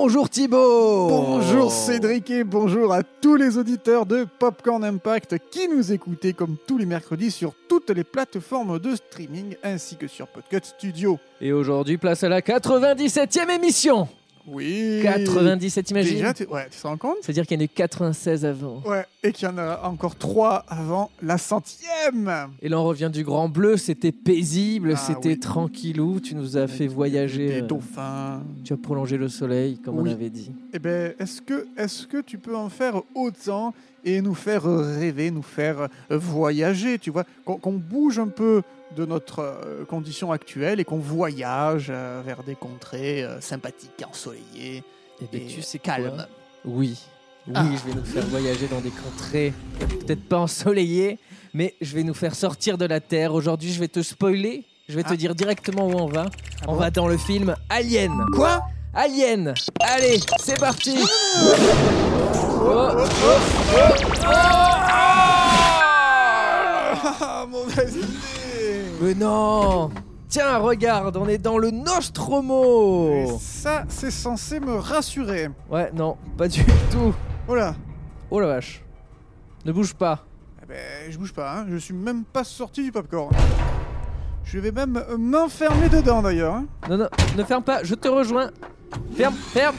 Bonjour Thibaut Bonjour Cédric et bonjour à tous les auditeurs de Popcorn Impact qui nous écoutaient comme tous les mercredis sur toutes les plateformes de streaming ainsi que sur Podcut Studio. Et aujourd'hui, place à la 97e émission Oui. 97, imagine Déjà, tu- ouais, tu te rends compte? C'est-à-dire qu'il y en a eu 96 avant. Ouais, et qu'il y en a encore trois avant la centième. Et là, on revient du Grand Bleu, c'était paisible, Ah c'était oui. tranquillou, tu nous as fait voyager. Des euh, dauphins. Tu as prolongé le soleil, comme Oui. on avait dit. Eh ben, est-ce que, est-ce que tu peux en faire autant et nous faire rêver, nous faire voyager, tu vois, qu'on, qu'on bouge un peu de notre euh, condition actuelle et qu'on voyage euh, vers des contrées euh, sympathiques, ensoleillées Eh ben, et tu sais calmes. Oui. Oui, Ah. je vais nous faire voyager dans des contrées, peut-être pas ensoleillées, mais je vais nous faire sortir de la Terre. Aujourd'hui, je vais te spoiler. Je vais te Ah. dire directement où on va. Ah on bon va dans le film Alien. Quoi? Alien Allez, c'est parti Oh, oh, oh, oh mauvaise idée Mais non Tiens, regarde, on est dans le Nostromo Et ça, c'est censé me rassurer. Ouais, non, pas du tout. Voilà. Oh la vache. Ne bouge pas. Eh ben, je bouge pas, hein. je suis même pas sorti du popcorn. Je vais même euh, m'enfermer dedans d'ailleurs. hein. Non, non, ne ferme pas, je te rejoins. Ferme, ferme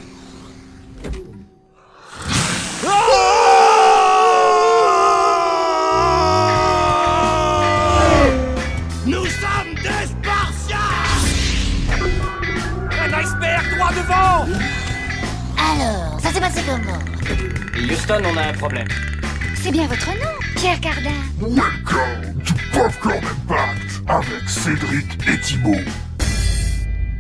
s'est passé comment Houston, on a un problème. C'est bien votre nom, Pierre Cardin. Welcome to Popcorn Impact avec Cédric et Thibaut.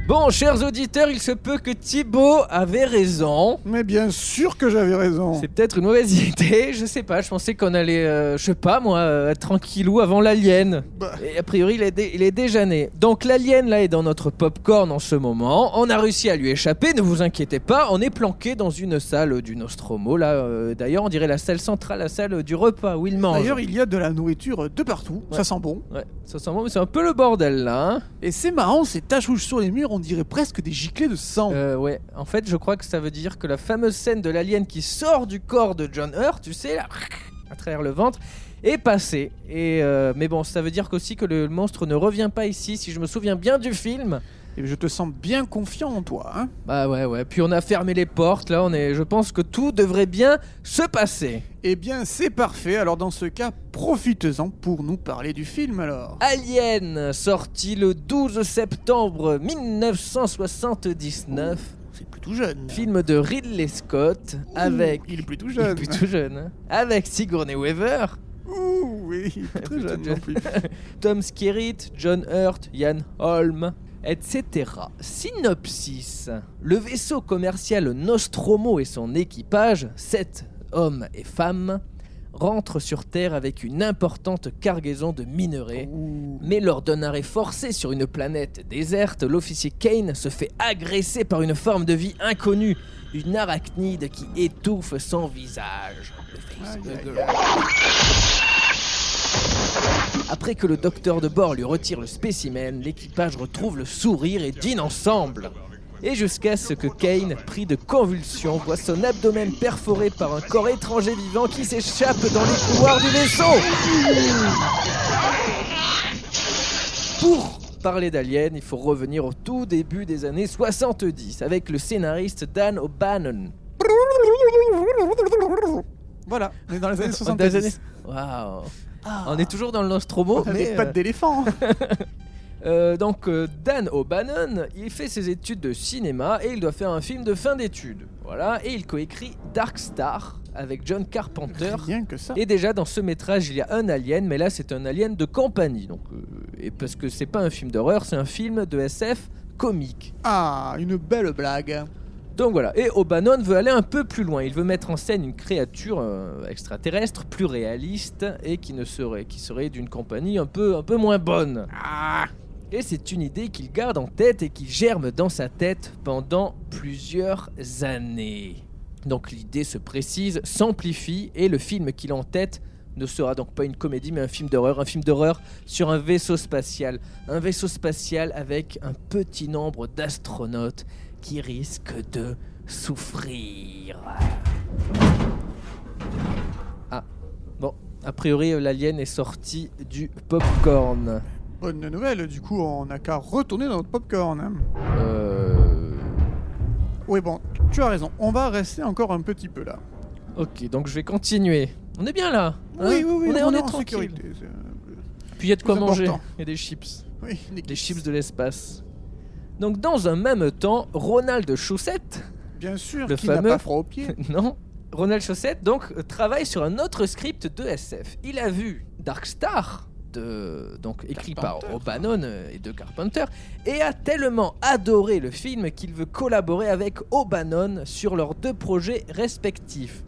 Bon, chers auditeurs, il se peut que Thibaut avait raison. Mais bien sûr que j'avais raison. C'est peut-être une mauvaise idée, je sais pas, je pensais qu'on allait, euh, je sais pas moi, euh, être tranquillou avant l'alien. Bah. Et a priori, il est, dé- il est déjà né. Donc l'alien là est dans notre popcorn en ce moment. On a réussi à lui échapper, ne vous inquiétez pas. On est planqué dans une salle du Nostromo. Là, euh, d'ailleurs, on dirait la salle centrale, la salle du repas où il mange. D'ailleurs, il y a de la nourriture de partout. Ouais. Ça sent bon. Ouais, ça sent bon, mais c'est un peu le bordel là. hein. Et c'est marrant, ces taches rouges sur les murs, on dirait presque des giclées de sang. Euh, ouais, en fait, je crois que ça veut dire que la fameuse scène de l'alien qui sort du corps de John Hurt, tu sais, à travers le ventre, est passée. Et euh, mais bon, ça veut dire qu'aussi que le monstre ne revient pas ici, si je me souviens bien du film. Et je te sens bien confiant en toi. Hein Bah ouais, ouais. Puis on a fermé les portes, là, on est. Je pense que tout devrait bien se passer. eh bien, c'est parfait. Alors, dans ce cas, profitez-en pour nous parler du film alors. Alien, sorti le 12 septembre 1979. C'est plutôt jeune. Film de Ridley Scott avec. Il est plutôt Il est jeune. plutôt jeune. hein. Avec Sigourney Weaver. Ouh, oui, il est pas très jeune jeune. non plus. Tom Skerritt, John Hurt, Ian Holm, etc. Synopsis. Le vaisseau commercial Nostromo et son équipage, sept hommes et femmes, rentrent sur Terre avec une importante cargaison de minerais. Ouh. Mais lors d'un arrêt forcé sur une planète déserte, l'officier Kane se fait agresser par une forme de vie inconnue, une arachnide qui étouffe son visage. Le. Après que le docteur de bord lui retire le spécimen, l'équipage retrouve le sourire et dîne ensemble. Et jusqu'à ce que Kane, pris de convulsions, voit son abdomen perforé par un corps étranger vivant qui s'échappe dans les couloirs du vaisseau. Pour parler d'Alien, il faut revenir au tout début des années 70 avec le scénariste Dan O'Bannon. Voilà, on est dans les années Dans 70. les Waouh. On est toujours dans le Nostromo, On mais avait pas de euh, d'éléphant. euh, donc euh, Dan O'Bannon, il fait ses études de cinéma et il doit faire un film de fin d'études. Voilà, et il coécrit Dark Star avec John Carpenter. Rien que ça. Et déjà dans ce métrage, il y a un alien, mais là c'est un alien de compagnie. Donc, euh, et parce que c'est pas un film d'horreur, c'est un film de SF comique. Ah, une belle blague. Donc voilà, et O'Bannon veut aller un peu plus loin. Il veut mettre en scène une créature euh, extraterrestre plus réaliste et qui ne serait, qui serait d'une compagnie un peu, un peu moins bonne. Ah, Et c'est une idée qu'il garde en tête et qui germe dans sa tête pendant plusieurs années. Donc l'idée se précise, s'amplifie et le film qu'il a en tête ne sera donc pas une comédie mais un film d'horreur, un film d'horreur sur un vaisseau spatial, un vaisseau spatial avec un petit nombre d'astronautes qui risquent de souffrir. Ah, bon, a priori l'alien est sorti du popcorn. Bonne nouvelle, du coup, on n'a qu'à retourner dans notre popcorn. hein. Euh... Oui, bon, tu as raison. On va rester encore un petit peu là. Ok, donc je vais continuer. On est bien là hein oui, oui, oui, on est, on est tranquille. sécurité. euh, Puis il y a de quoi manger. Il y a des chips. Oui, Des chips de l'espace. Donc dans un même temps, Ronald Chaussette, Bien sûr, Le qui n'a fameux- pas froid aux pieds. non, Ronald Chaussette donc travaille sur un autre script de SF. Il a vu Dark Star, de, donc écrit par. O'Bannon et de Carpenter, et a tellement adoré le film qu'il veut collaborer avec O'Bannon sur leurs deux projets respectifs.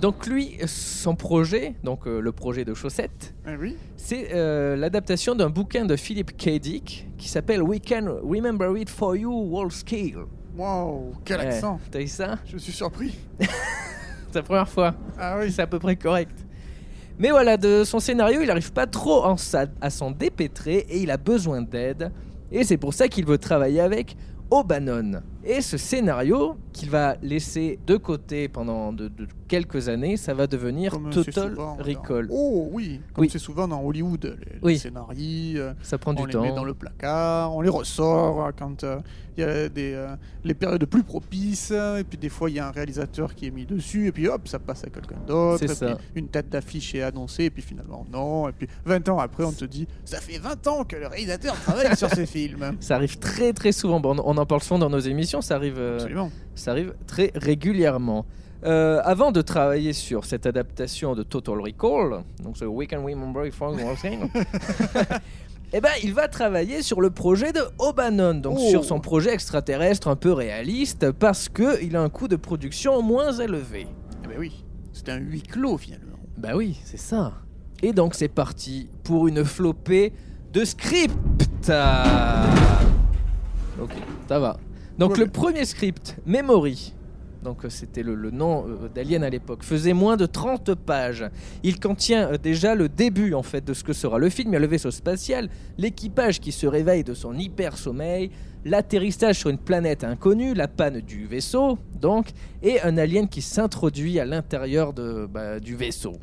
Donc lui, son projet, donc euh, le projet de Chaussette, Eh oui. c'est euh, l'adaptation d'un bouquin de Philip K. Dick qui s'appelle We Can Remember It For You Wallskill. Wow, quel Ouais, accent. T'as eu ça Je suis surpris. C'est la première fois. Ah oui. C'est à peu près correct. Mais voilà, de son scénario, il n'arrive pas trop en sa- à s'en dépêtrer et il a besoin d'aide. Et c'est pour ça qu'il veut travailler avec O'Bannon. Et ce scénario, qu'il va laisser de côté pendant de, de quelques années, ça va devenir Comme Total souvent dans- Recall. Oh oui, comme Oui. c'est souvent dans Hollywood, les, les Oui. scénarios, euh, Ça prend on du les temps. met dans le placard, on les ressort euh, quand euh, il y a des, euh, les périodes plus propices, euh, et puis des fois il y a un réalisateur qui est mis dessus, et puis hop, ça passe à quelqu'un d'autre, une tête d'affiche est annoncée, et puis finalement non, et puis 20 ans après on te dit, ça fait 20 ans que le réalisateur travaille sur ces films. Ça arrive très très souvent. Bon, on en parle souvent dans nos émissions. Ça arrive, euh, ça arrive très régulièrement. Euh, avant de travailler sur cette adaptation de Total Recall, donc ce We Can Remember Wallskill, eh ben, il va travailler sur le projet de O'Bannon, donc Oh. sur son projet extraterrestre un peu réaliste, parce que il a un coût de production moins élevé. Eh ben oui, c'était un huis clos finalement. Bah oui, c'est ça. Et donc c'est parti pour une flopée de script. Ok, ça va. Donc Ouais, le premier script, Memory, donc euh, c'était le, le nom euh, d'Alien à l'époque, faisait moins de 30 pages. Il contient euh, déjà le début en fait de ce que sera le film. Il y a le vaisseau spatial, l'équipage qui se réveille de son hyper sommeil, l'atterrissage sur une planète inconnue, la panne du vaisseau, donc, et un alien qui s'introduit à l'intérieur de, bah, du vaisseau.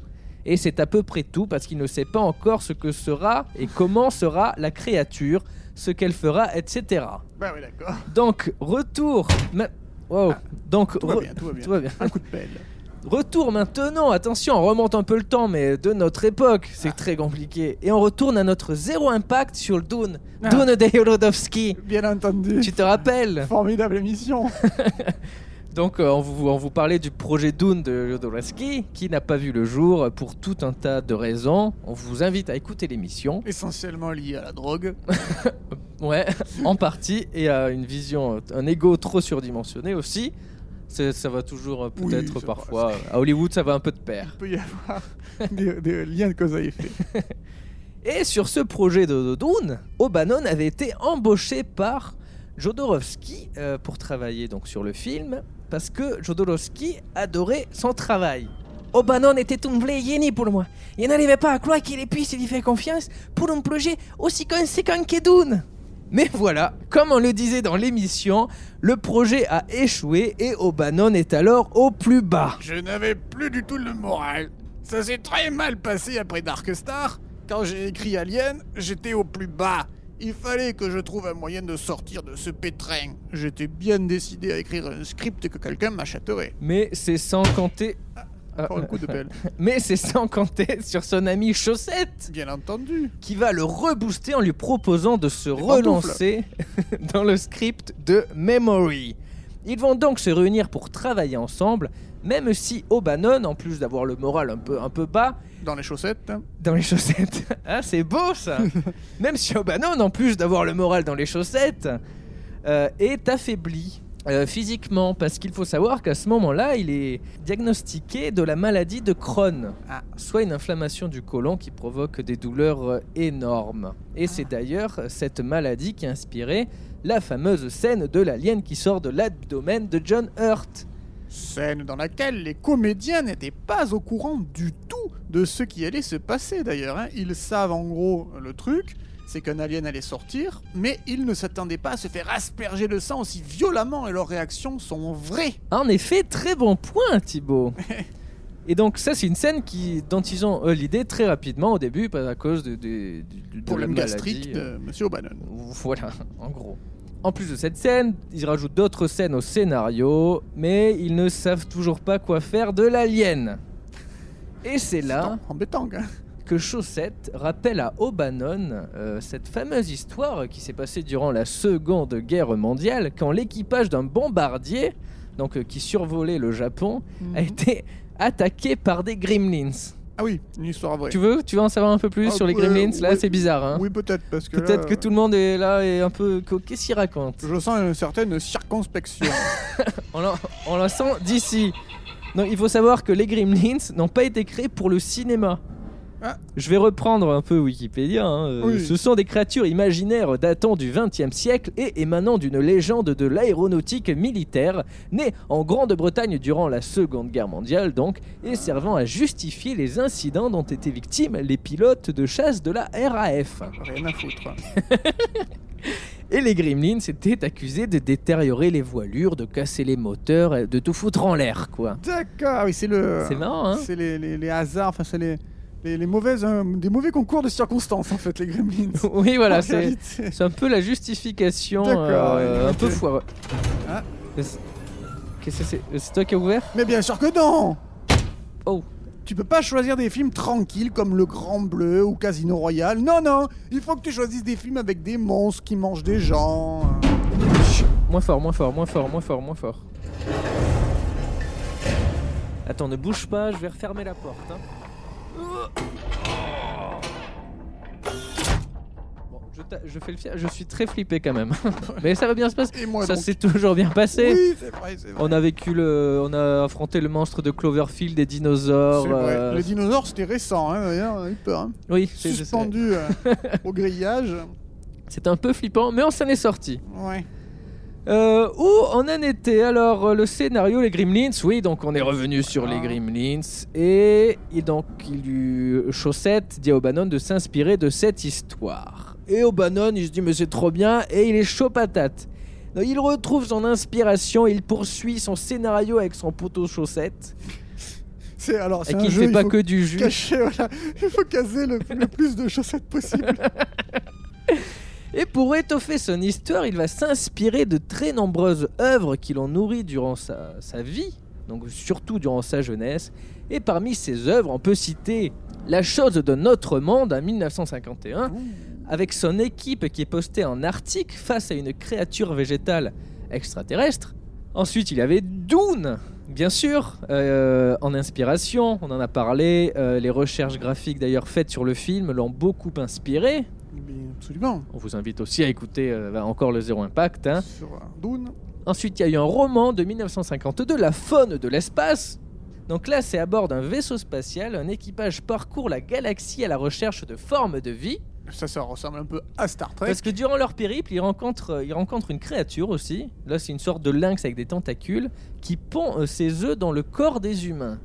Et c'est à peu près tout parce qu'il ne sait pas encore ce que sera et comment sera la créature, ce qu'elle fera, etc. Bah oui d'accord, Donc, retour. ma- Wow. Donc, tout va bien, tout va bien. tout va bien. Un coup de pelle. Retour maintenant, attention, on remonte un peu le temps, mais de notre époque, c'est très compliqué. Et on retourne à notre zéro impact sur le Dune. Ah. Dune de. Bien entendu. Tu te rappelles? Formidable émission. Donc, euh, on, vous, on vous parlait du projet Dune de Jodorowsky, qui n'a pas vu le jour euh, pour tout un tas de raisons. On vous invite à écouter l'émission. Essentiellement lié à la drogue. Ouais, en partie, et à une vision, euh, un ego trop surdimensionné aussi. C'est- Ça va toujours euh, Oui, peut-être c'est parfois. euh, À Hollywood, ça va un peu de pair. Il peut y avoir des, des liens de cause à effet. Et sur ce projet de, de Dune, O'Bannon avait été embauché par Jodorowsky euh, pour travailler donc sur le film, parce que Jodorowsky adorait son travail. O'Bannon était un vrai génie pour moi. Il n'arrivait pas à croire qu'il puisse lui faire confiance pour un projet aussi conséquent que Dune. Mais voilà, comme on le disait dans l'émission, le projet a échoué et O'Bannon est alors au plus bas. Je n'avais plus du tout le moral. Ça s'est très mal passé après Dark Star. Quand j'ai écrit Alien, j'étais au plus bas. Il fallait que je trouve un moyen de sortir de ce pétrin. J'étais bien décidé à écrire un script que quelqu'un m'achèterait. Mais c'est sans compter... Ah, Encore un coup de pelle. Mais c'est sans compter sur son ami Chaussette Bien entendu. qui va le rebooster en lui proposant de se Des relancer dans le script de Memory. Ils vont donc se réunir pour travailler ensemble, même si O'Bannon, en plus d'avoir le moral un peu, un peu bas, Dans les chaussettes. dans les chaussettes. Ah, c'est beau ça Même si O'Bannon, en plus d'avoir le moral dans les chaussettes, euh, est affaibli euh, physiquement. Parce qu'il faut savoir qu'à ce moment-là, il est diagnostiqué de la maladie de Crohn. Ah. Soit une inflammation du côlon qui provoque des douleurs euh, énormes. Et c'est d'ailleurs cette maladie qui a inspiré la fameuse scène de l'alien qui sort de l'abdomen de John Hurt. Scène dans laquelle les comédiens n'étaient pas au courant du tout de ce qui allait se passer d'ailleurs. hein. Ils savent en gros le truc, c'est qu'un alien allait sortir, mais ils ne s'attendaient pas à se faire asperger de sang aussi violemment et leurs réactions sont vraies. En effet, très bon point, Thibaut. Et donc ça, c'est une scène qui, dont ils ont eu l'idée très rapidement au début, à cause de, de, de- de Problème gastrique euh, de Monsieur O'Bannon. Voilà, en gros. En plus de cette scène, ils rajoutent d'autres scènes au scénario, mais ils ne savent toujours pas quoi faire de l'alien. Et c'est là embêtant, hein. que Chaussette rappelle à O'Bannon euh, cette fameuse histoire qui s'est passée durant la Seconde Guerre mondiale, quand l'équipage d'un bombardier, donc euh, qui survolait le Japon, a été attaqué par des gremlins. Ah oui, une histoire vraie. Tu veux, tu veux en savoir un peu plus Ah, sur les gremlins? Là, c'est bizarre. Hein Oui, peut-être, parce que Peut-être que tout le monde est là et un peu. Qu'est-ce qu'il raconte? Je sens une certaine circonspection. On la, on la sent d'ici. Non, il faut savoir que les Gremlins n'ont pas été créés pour le cinéma. Ah. Je vais reprendre un peu Wikipédia. hein. Euh, Oui. Ce sont des créatures imaginaires datant du XXe siècle et émanant d'une légende de l'aéronautique militaire, née en Grande-Bretagne durant la Seconde Guerre mondiale donc, et servant à justifier les incidents dont étaient victimes les pilotes de chasse de la RAF. Rien à foutre. Et les Gremlins étaient accusés de détériorer les voilures, de casser les moteurs, de tout foutre en l'air, quoi. D'accord, oui, c'est le. C'est marrant, hein C'est les, les- les hasards, enfin, c'est les, les, les mauvaises, euh, des mauvais concours de circonstances, en fait, les gremlins. Oui, voilà, c'est un peu la justification D'accord, euh, un peu ok. foireux. Ah. Qu'est-ce que c'est C'est toi qui as ouvert? Mais bien sûr que non Oh, Tu peux pas choisir des films tranquilles comme Le Grand Bleu ou Casino Royale. Non, non, il faut que tu choisisses des films avec des monstres qui mangent des gens. moins fort, moins fort, moins fort, moins fort, moins fort. Attends, ne bouge pas, je vais refermer la porte. hein. Je, t'a- je fais le fier, je suis très flippé quand même. Mais ça va bien se passer. Moi Ça s'est toujours bien passé. Oui, c'est vrai, c'est vrai. On a vécu le, on a affronté le monstre de Cloverfield, des dinosaures. C'est vrai. euh, Les dinosaures, c'était récent, hein, d'ailleurs, on a eu peur. hein. Oui, c'est-. Suspendu euh, au grillage. C'était un peu flippant, mais on s'en est sorti. Ouais. Euh, où on en était Alors, euh, le scénario, les Gremlins, oui, donc on est revenu sur les Ah. Gremlins. Et, et donc, il eut Chaussette dit à O'Bannon de s'inspirer de cette histoire. Et O'Bannon, il se dit, mais c'est trop bien, et il est chaud patate. Donc, il retrouve son inspiration, il poursuit son scénario avec son poteau Chaussette, C'est alors, et c'est un qu'il jeu, fait pas que du jus. cacher, voilà. Il faut caser le, le plus de chaussettes possible. Et pour étoffer son histoire, il va s'inspirer de très nombreuses œuvres qui l'ont nourri durant sa, sa vie, donc surtout durant sa jeunesse. Et parmi ces œuvres, on peut citer La chose de notre monde en 1951, avec son équipe qui est postée en Arctique face à une créature végétale extraterrestre. Ensuite, il y avait Dune, bien sûr, euh, en inspiration, on en a parlé. euh, les recherches graphiques d'ailleurs faites sur le film l'ont beaucoup inspiré. Absolument. On vous invite aussi à écouter euh, bah, encore le Zéro Impact. hein. Sur Dune. Ensuite, il y a eu un roman de 1952, La faune de l'espace. Donc là, c'est à bord d'un vaisseau spatial, un équipage parcourt la galaxie à la recherche de formes de vie. Ça, ça ressemble un peu à Star Trek. Parce que durant leur périple, ils rencontrent, ils rencontrent une créature aussi. Là, c'est une sorte de lynx avec des tentacules qui pond euh, ses œufs dans le corps des humains.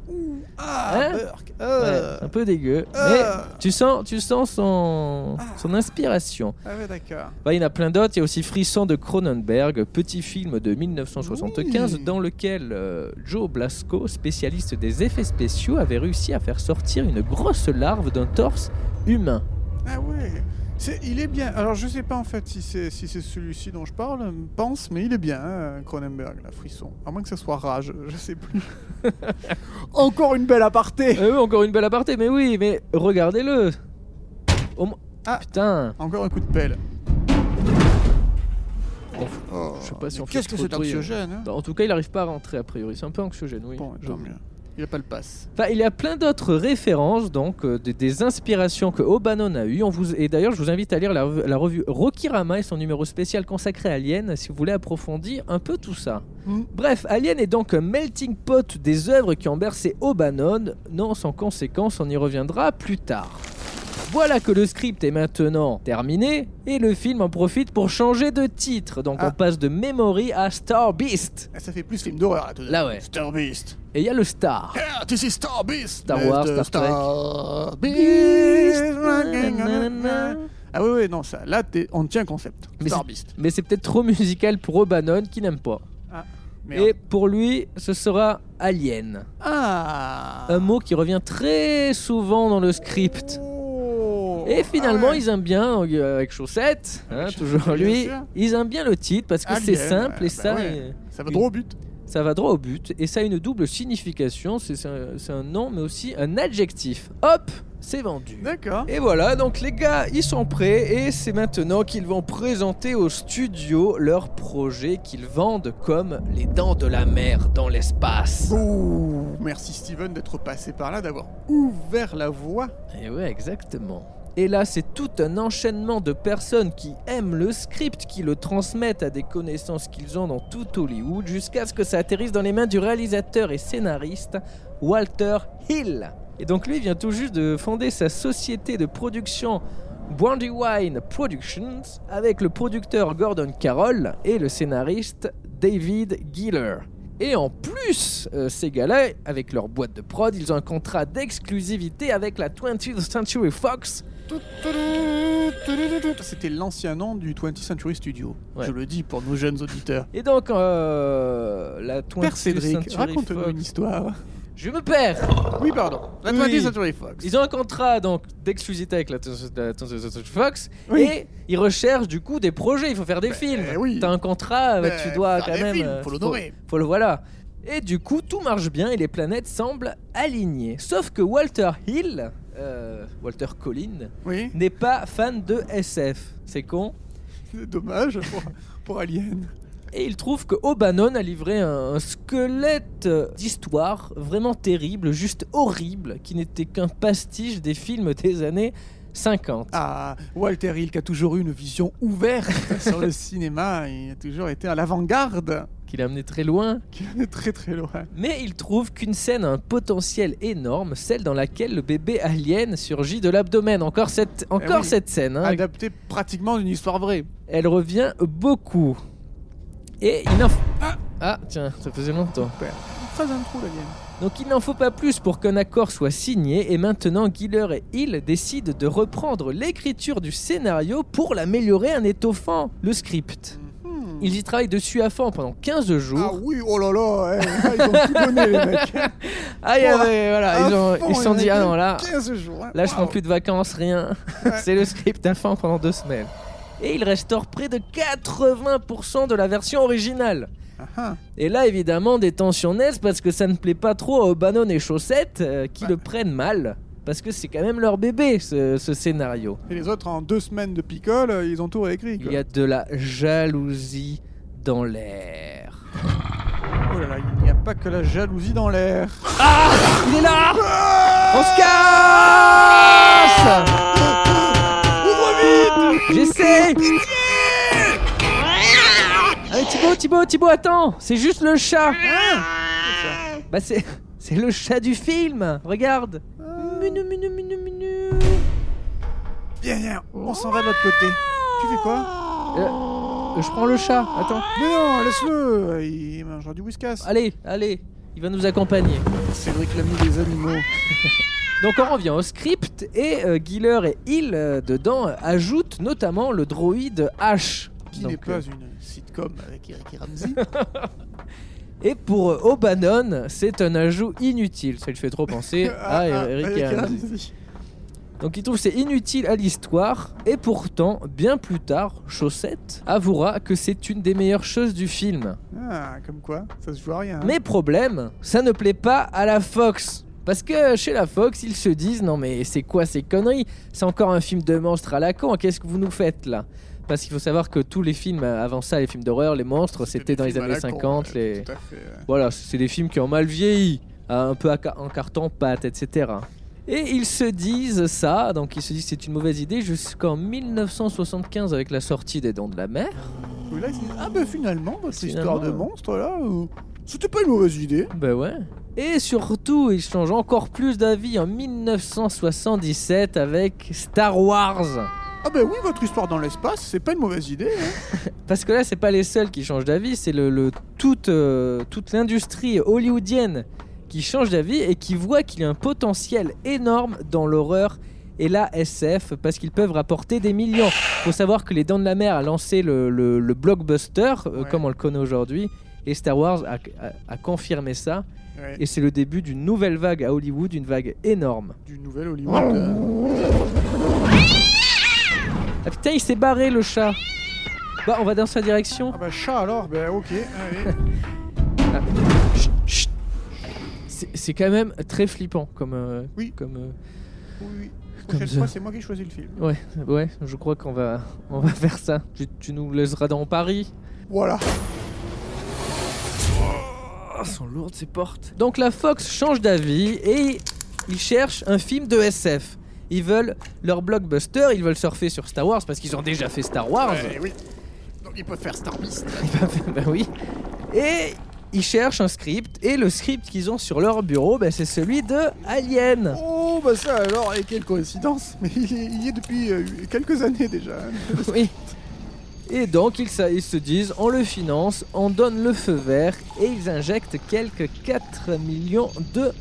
Ah, Hein Euh. un peu dégueu. Euh. Mais tu sens, tu sens son, Ah. son inspiration. Ah ouais, d'accord. Bah, il y en a plein d'autres. Il y a aussi Frisson de Cronenberg, petit film de 1975 Oui. dans lequel euh, Joe Blasco, spécialiste des effets spéciaux, avait réussi à faire sortir une grosse larve d'un torse humain. Ah ouais. C'est, il est bien. Alors je sais pas en fait si c'est si c'est celui-ci dont je parle, euh, pense, mais il est bien, hein, Cronenberg, la frisson. À moins que ce soit Rage, je sais plus. Encore une belle aparté. Euh, oui, encore une belle aparté, mais oui, mais regardez-le. Moins- Ah. Putain. Encore un coup de pelle. Bon, Oh, je sais pas si on fait Qu'est-ce que c'est bruit, anxiogène hein En tout cas, il n'arrive pas à rentrer a priori. C'est un peu anxiogène, oui. Bon, tant mieux. Il a pas le pass. Enfin, il y a plein d'autres références, donc euh, des, des inspirations que O'Bannon a eues. On vous, et d'ailleurs, je vous invite à lire la, rev- la revue Rokirama et son numéro spécial consacré à Alien si vous voulez approfondir un peu tout ça. Mm. Bref, Alien est donc un melting pot des œuvres qui ont bercé O'Bannon. Non sans conséquence, on y reviendra plus tard. Voilà que le script est maintenant terminé et le film en profite pour changer de titre. Donc Ah. on passe de Memory à Star Beast. Ah, Ça fait plus film d'horreur là. tout de Là, ouais. Star Beast. Et il y a le Star. Yeah, this is Star Beast. Star Wars, Star Trek. Star Beast. Ah oui, oui, non, ça, là, on tient concept. Mais Star Beast. Mais c'est peut-être trop musical pour O'Bannon qui n'aime pas. Merde. Et pour lui, ce sera Alien. Ah Un mot qui revient très souvent dans le script. Et finalement, Ah ouais. ils aiment bien, euh, avec Chaussette, hein, Avec toujours lui, ils aiment bien le titre parce que Alien, c'est simple et bah ça, ouais. Ça va droit au but. ça va droit au but. Et ça a une double signification, c'est c'est un, c'est un nom mais aussi un adjectif. Hop, c'est vendu. D'accord. Et voilà, donc les gars, ils sont prêts et c'est maintenant qu'ils vont présenter au studio leur projet qu'ils vendent comme les dents de la mer dans l'espace. Ouh, merci Steven d'être passé par là, d'avoir ouvert la voie. Et ouais, exactement. Et là, c'est tout un enchaînement de personnes qui aiment le script, qui le transmettent à des connaissances qu'ils ont dans tout Hollywood, jusqu'à ce que ça atterrisse dans les mains du réalisateur et scénariste Walter Hill. Et donc lui vient tout juste de fonder sa société de production Brandywine Productions avec le producteur Gordon Carroll et le scénariste David Giller. Et en plus, euh, ces gars-là, avec leur boîte de prod, ils ont un contrat d'exclusivité avec la 20th Century Fox. C'était l'ancien nom du 20th Century Studio. Ouais. Je le dis pour nos jeunes auditeurs. Et donc, euh, la 20th Père Cédric, Century raconte-nous une histoire. Je me perds Oui, pardon. La Oui. 20th Century Fox. Ils ont un contrat donc d'exclusivité avec la 20th Century Fox Oui. et ils recherchent du coup des projets, il faut faire des Ben, films. oui. T'as un contrat, bah, Ben, tu dois faire quand même... films, euh, faut l'honorer. Faut le voilà. Et du coup, tout marche bien et les planètes semblent alignées. Sauf que Walter Hill, euh, Walter Collin, Oui, n'est pas fan de SF. C'est con. c'est dommage pour, pour Alien. Et il trouve que O'Bannon a livré un, un squelette d'histoire vraiment terrible, juste horrible, qui n'était qu'un pastiche des films des années 50. Ah, Walter Hill qui a toujours eu une vision ouverte sur le cinéma. Il a toujours été à l'avant-garde. Qu'il a amené très loin. Qui est très très loin. Mais il trouve qu'une scène a un potentiel énorme, celle dans laquelle le bébé alien surgit de l'abdomen. Encore cette, encore oui. cette scène. hein. Adapté pratiquement d'une histoire vraie. Elle revient beaucoup. Et il n'en... Ah, tiens, ça faisait longtemps. Très intro l'Alien. Donc il n'en faut pas plus pour qu'un accord soit signé et maintenant Giller et Hill décident de reprendre l'écriture du scénario pour l'améliorer en étoffant le script. Ils y travaillent dessus à fond pendant 15 jours. Ah oui, oh là là, eh, là, ils ont tout donné les mecs. Ah, y avait- voilà, à ils ont- fond, ils se sont dit ah non là, 15 jours. hein. là je prends Waouh. plus de vacances, rien. C'est le script à fond pendant deux semaines. Et il restaure près de 80% de la version originale. Ah, ah. Et là, évidemment, des tensions naissent parce que ça ne plaît pas trop aux Bannon et Chaussettes euh, qui Ouais. le prennent mal. Parce que c'est quand même leur bébé, ce, ce scénario. Et les autres, en deux semaines de picole, euh, ils ont tout réécrit. Il y a de la jalousie dans l'air. Oh là là, il n'y a pas que la jalousie dans l'air. Il est là On se casse J'essaie Allez Thibaut, Thibaut, Thibaut, attends C'est juste le chat Bah c'est... C'est le chat du film Regarde Viens, viens, on s'en va de l'autre côté. Tu fais quoi Euh, Je prends le chat, attends. Mais non, laisse-le. Il mangera du whiskas. Allez, allez, il va nous accompagner. Cédric l'ami des animaux. Donc on revient au script et euh, Giller et Hill euh, dedans euh, ajoutent notamment le droïde H. Qui n'est pas euh, une sitcom avec Eric et Ramsey. Et pour euh, O'Bannon, c'est un ajout inutile. Ça lui fait trop penser à Ah, Eric Ramsey. Ramsey. Donc il trouve que c'est inutile à l'histoire. Et pourtant, bien plus tard, Chaussette avouera que c'est une des meilleures choses du film. Ah, comme quoi, ça se joue à rien. hein. Mais problème, ça ne plaît pas à la Fox. Parce que chez la Fox, ils se disent non mais c'est quoi ces conneries? C'est encore un film de monstres à la con, qu'est-ce que vous nous faites là? Parce qu'il faut savoir que tous les films euh, avant ça, les films d'horreur, les monstres, c'était dans les années la con, 50. ouais, les... Tout à fait. ouais. Voilà, c'est des films qui ont mal vieilli, euh, un peu en carton-pâte, etc. Et ils se disent ça, donc ils se disent que c'est une mauvaise idée jusqu'en 1975 avec la sortie des Dents de la Mer. Et là, ils se disent, ah ben finalement, Finalement, histoire de monstre là, euh, c'était pas une mauvaise idée. Ben ouais. Et surtout, ils changent encore plus d'avis en 1977 avec Star Wars. Ah ben oui, votre histoire dans l'espace, c'est pas une mauvaise idée. hein. Parce que là, c'est pas les seuls qui changent d'avis, c'est le, le- toute, euh, toute l'industrie hollywoodienne qui change d'avis et qui voit qu'il y a un potentiel énorme dans l'horreur et la SF parce qu'ils peuvent rapporter des millions. Faut savoir que Les Dents de la Mer a lancé le, le- le blockbuster euh, Ouais. comme on le connaît aujourd'hui et Star Wars a, a- a confirmé ça Ouais. et c'est le début d'une nouvelle vague à Hollywood, une vague énorme. Du nouvel Hollywood. euh, Ah putain, il s'est barré le chat. Bah, on va dans sa direction. Ah bah chat alors, ben ok. allez. Chut, chut. C'est c'est quand même très flippant comme. euh, Oui. Comme. euh, Oui, oui. Prochaine fois, c'est moi qui choisis le film. Ouais, ouais, je crois qu'on va, on va faire ça. Tu, tu nous laisseras dans Paris. Voilà. Oh, sont lourdes ces portes. Donc la Fox change d'avis et ils cherchent un film de SF. Ils veulent leur blockbuster, ils veulent surfer sur Star Wars parce qu'ils ont déjà fait Star Wars. Oui. Donc ils peuvent faire Star Beast. ben oui. Et ils cherchent un script et le script qu'ils ont sur leur bureau, ben, c'est celui de Alien. Oh bah ça alors, et quelle coïncidence. Mais il, est- il y est depuis euh, quelques années déjà. Oui. Et donc ils, se disent, on le finance, on donne le feu vert et ils injectent quelques 4 millions de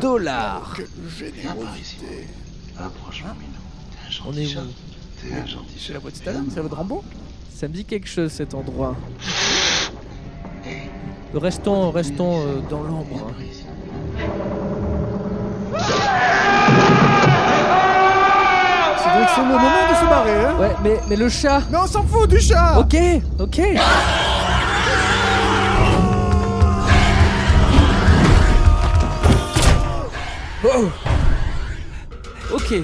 dollars. Quelle générosité. Approche-moi, Minou. T'es un On gentil est chat. où T'es un gentil C'est chat. la voix de Stallone, c'est la de Rambo Ça me dit quelque chose cet endroit. Hey, Restons, restons euh, dans l'ombre. hein. C'est donc c'est le moment de se barrer, hein Ouais, mais, mais le chat Mais on s'en fout du chat Ok, ok. Oh. Ok.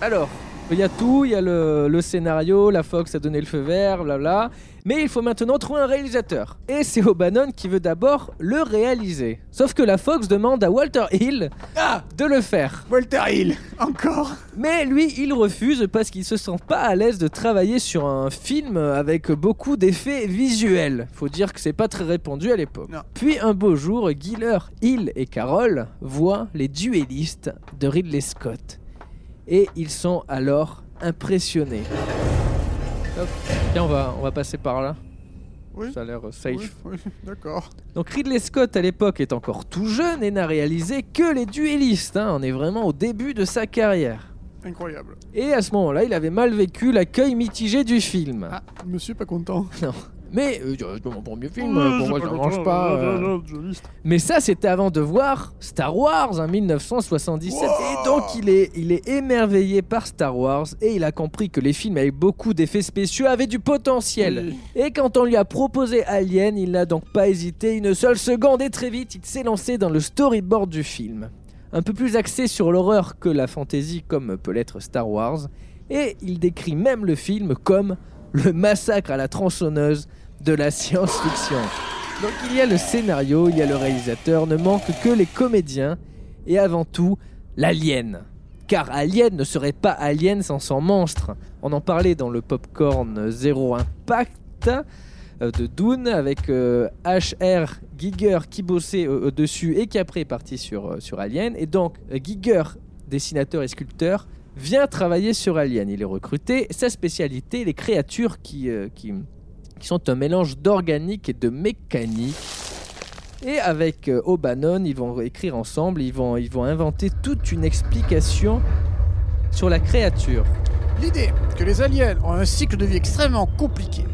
Alors, il y a tout, il y a le, le scénario, la Fox a donné le feu vert, blabla. Mais il faut maintenant trouver un réalisateur. Et c'est O'Bannon qui veut d'abord le réaliser. Sauf que la Fox demande à Walter Hill Ah de le faire. Walter Hill, encore Mais lui, il refuse parce qu'il se sent pas à l'aise de travailler sur un film avec beaucoup d'effets visuels. Faut dire que c'est pas très répandu à l'époque. Puis un beau jour, Giller, Hill et Carol voient les duellistes de Ridley Scott. Et ils sont alors impressionnés. Hop. Tiens, on va, on va passer par là. Oui. Ça a l'air euh, safe. Oui, oui, d'accord. Donc Ridley Scott à l'époque est encore tout jeune et n'a réalisé que les duellistes. hein. On est vraiment au début de sa carrière. Incroyable. Et à ce moment-là, il avait mal vécu l'accueil mitigé du film. Ah, monsieur pas content. Mais euh, mon premier film, pour moi ça ne mange pas. euh. Mais ça, c'était avant de voir Star Wars en 1977. Wow. Et donc, il est, il est émerveillé par Star Wars et il a compris que les films avec beaucoup d'effets spéciaux avaient du potentiel. Oui. Et quand on lui a proposé Alien, il n'a donc pas hésité une seule seconde et très vite, il s'est lancé dans le storyboard du film. Un peu plus axé sur l'horreur que la fantasy comme peut l'être Star Wars. Et il décrit même le film comme le massacre à la tronçonneuse de la science-fiction. Donc il y a le scénario, il y a le réalisateur, ne manque que les comédiens et avant tout l'alien. Car Alien ne serait pas Alien sans son monstre. On en parlait dans le Popcorn Zero Impact euh, de Dune avec euh, HR Giger qui bossait euh, euh, dessus et qui après est parti sur, euh, sur Alien. Et donc euh, Giger, dessinateur et sculpteur, vient travailler sur Alien. Il est recruté. Sa spécialité, les créatures euh, qui, sont un mélange d'organique et de mécanique. Et avec euh, O'Bannon, ils vont écrire ensemble, ils vont, ils vont inventer toute une explication sur la créature. L'idée que les aliens ont un cycle de vie extrêmement compliqué.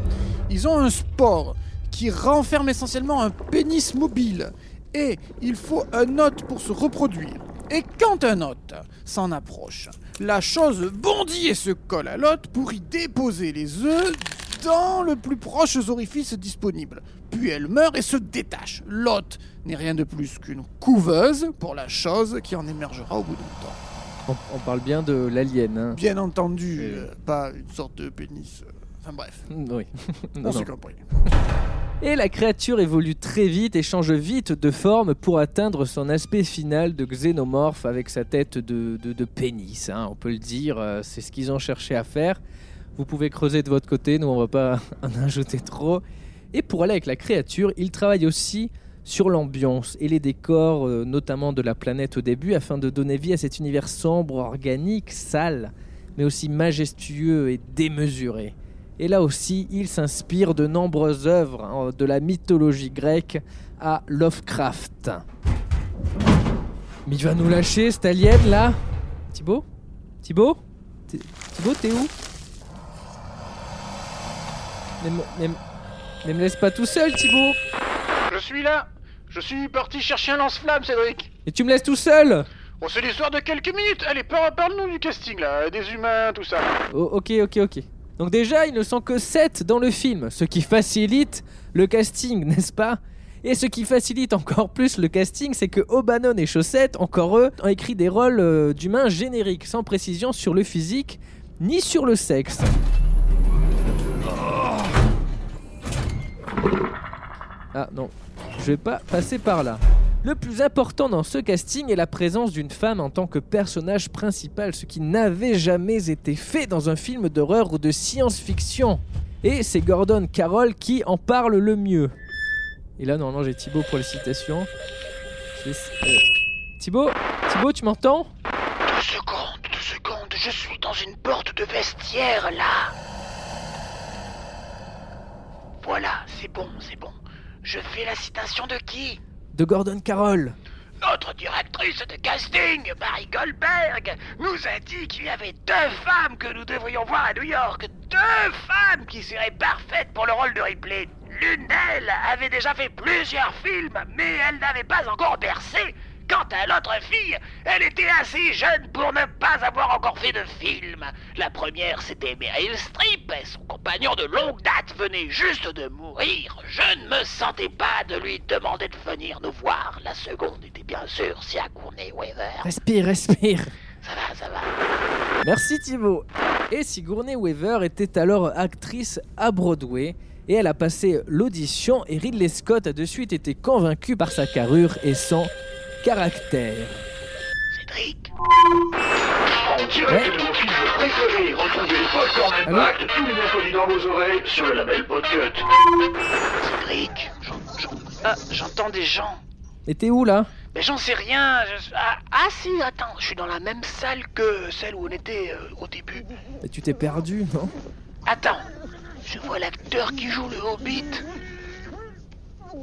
Ils ont un spore qui renferme essentiellement un pénis mobile. Et il faut un hôte pour se reproduire. Et quand un hôte s'en approche, la chose bondit et se colle à l'hôte pour y déposer les œufs dans le plus proche orifice disponible. Puis elle meurt et se détache. L'hôte n'est rien de plus qu'une couveuse pour la chose qui en émergera au bout d'un temps. On, on parle bien de l'alien. Hein. Bien entendu, euh, pas une sorte de pénis. euh, Enfin bref, Oui. on Non, s'est non. compris. Et la créature évolue très vite et change vite de forme pour atteindre son aspect final de xénomorphe avec sa tête de, de- de pénis. hein, on peut le dire, euh, c'est ce qu'ils ont cherché à faire. Vous pouvez creuser de votre côté, nous on va pas en ajouter trop. Et pour aller avec la créature, il travaille aussi sur l'ambiance et les décors, euh, notamment de la planète au début, afin de donner vie à cet univers sombre, organique, sale, mais aussi majestueux et démesuré. Et là aussi, il s'inspire de nombreuses œuvres hein, de la mythologie grecque à Lovecraft. Mais il va nous lâcher cet alien là? Thibaut? Thibaut? Thibaut, t'es où? Mais, me- mais, mais me laisse pas tout seul, Thibaut. Je suis là. Je suis parti chercher un lance-flamme, Cédric. Et tu me laisses tout seul. Bon, c'est l'histoire de quelques minutes. Allez, par- parle-nous du casting, là, des humains, tout ça. Oh, ok, ok, ok. Donc déjà, ils ne sont que 7 dans le film, ce qui facilite le casting, n'est-ce pas? Et ce qui facilite encore plus le casting, c'est que O'Bannon et Chaussette, encore eux, ont écrit des rôles euh, d'humains génériques, sans précision sur le physique ni sur le sexe. Ah non, je vais pas passer par là. Le plus important dans ce casting est la présence d'une femme en tant que personnage principal, ce qui n'avait jamais été fait dans un film d'horreur ou de science-fiction. Et c'est Gordon Carroll qui en parle le mieux. Et là, normalement, j'ai Thibaut pour les citations. Euh, Thibaut Thibaut, tu m'entends? Deux secondes, deux secondes, je suis dans une porte de vestiaire là. Voilà, c'est bon, c'est bon. Je fais la citation de qui? De Gordon Carroll. Notre directrice de casting, Marie Goldberg, nous a dit qu'il y avait deux femmes que nous devrions voir à New York. Deux femmes qui seraient parfaites pour le rôle de Ripley. L'une d'elles avait déjà fait plusieurs films, mais elle n'avait pas encore percé. Quant à l'autre fille, elle était assez jeune pour ne pas avoir encore fait de film. La première, c'était Meryl Streep, et son compagnon de longue date venait juste de mourir. Je ne me sentais pas de lui demander de venir nous voir. La seconde était bien sûr Sigourney Weaver. Respire, respire. Ça va, ça va. Merci Thibaut. Et Sigourney Weaver était alors actrice à Broadway et elle a passé l'audition et Ridley Scott a de suite été convaincu par sa carrure et son caractère. Cédric En direct de vos films préférés, retrouvez Popcorn Allô Impact tous les mercredis dans vos oreilles sur le label Podcut. Cédric j'en- j'en- ah, J'entends des gens. Et t'es où là? Mais j'en sais rien. je- Ah, ah si, attends, je suis dans la même salle que celle où on était euh, au début. Bah, Tu t'es perdu, non? Attends, je vois l'acteur qui joue le Hobbit.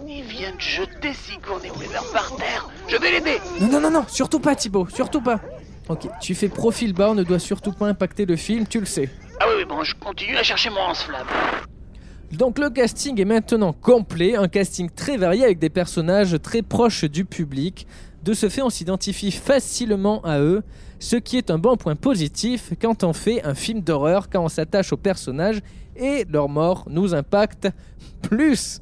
Il vient de jeter Sigourney Weaver par terre. Je vais l'aider. Non, non, non, non, surtout pas Thibaut, surtout pas. Ok, tu fais profil bas, on ne doit surtout pas impacter le film, tu le sais. Ah oui, oui, bon, je continue à chercher mon lance-flamme. Donc le casting est maintenant complet, un casting très varié avec des personnages très proches du public. De ce fait, on s'identifie facilement à eux, ce qui est un bon point positif quand on fait un film d'horreur, quand on s'attache aux personnages et leur mort nous impacte plus.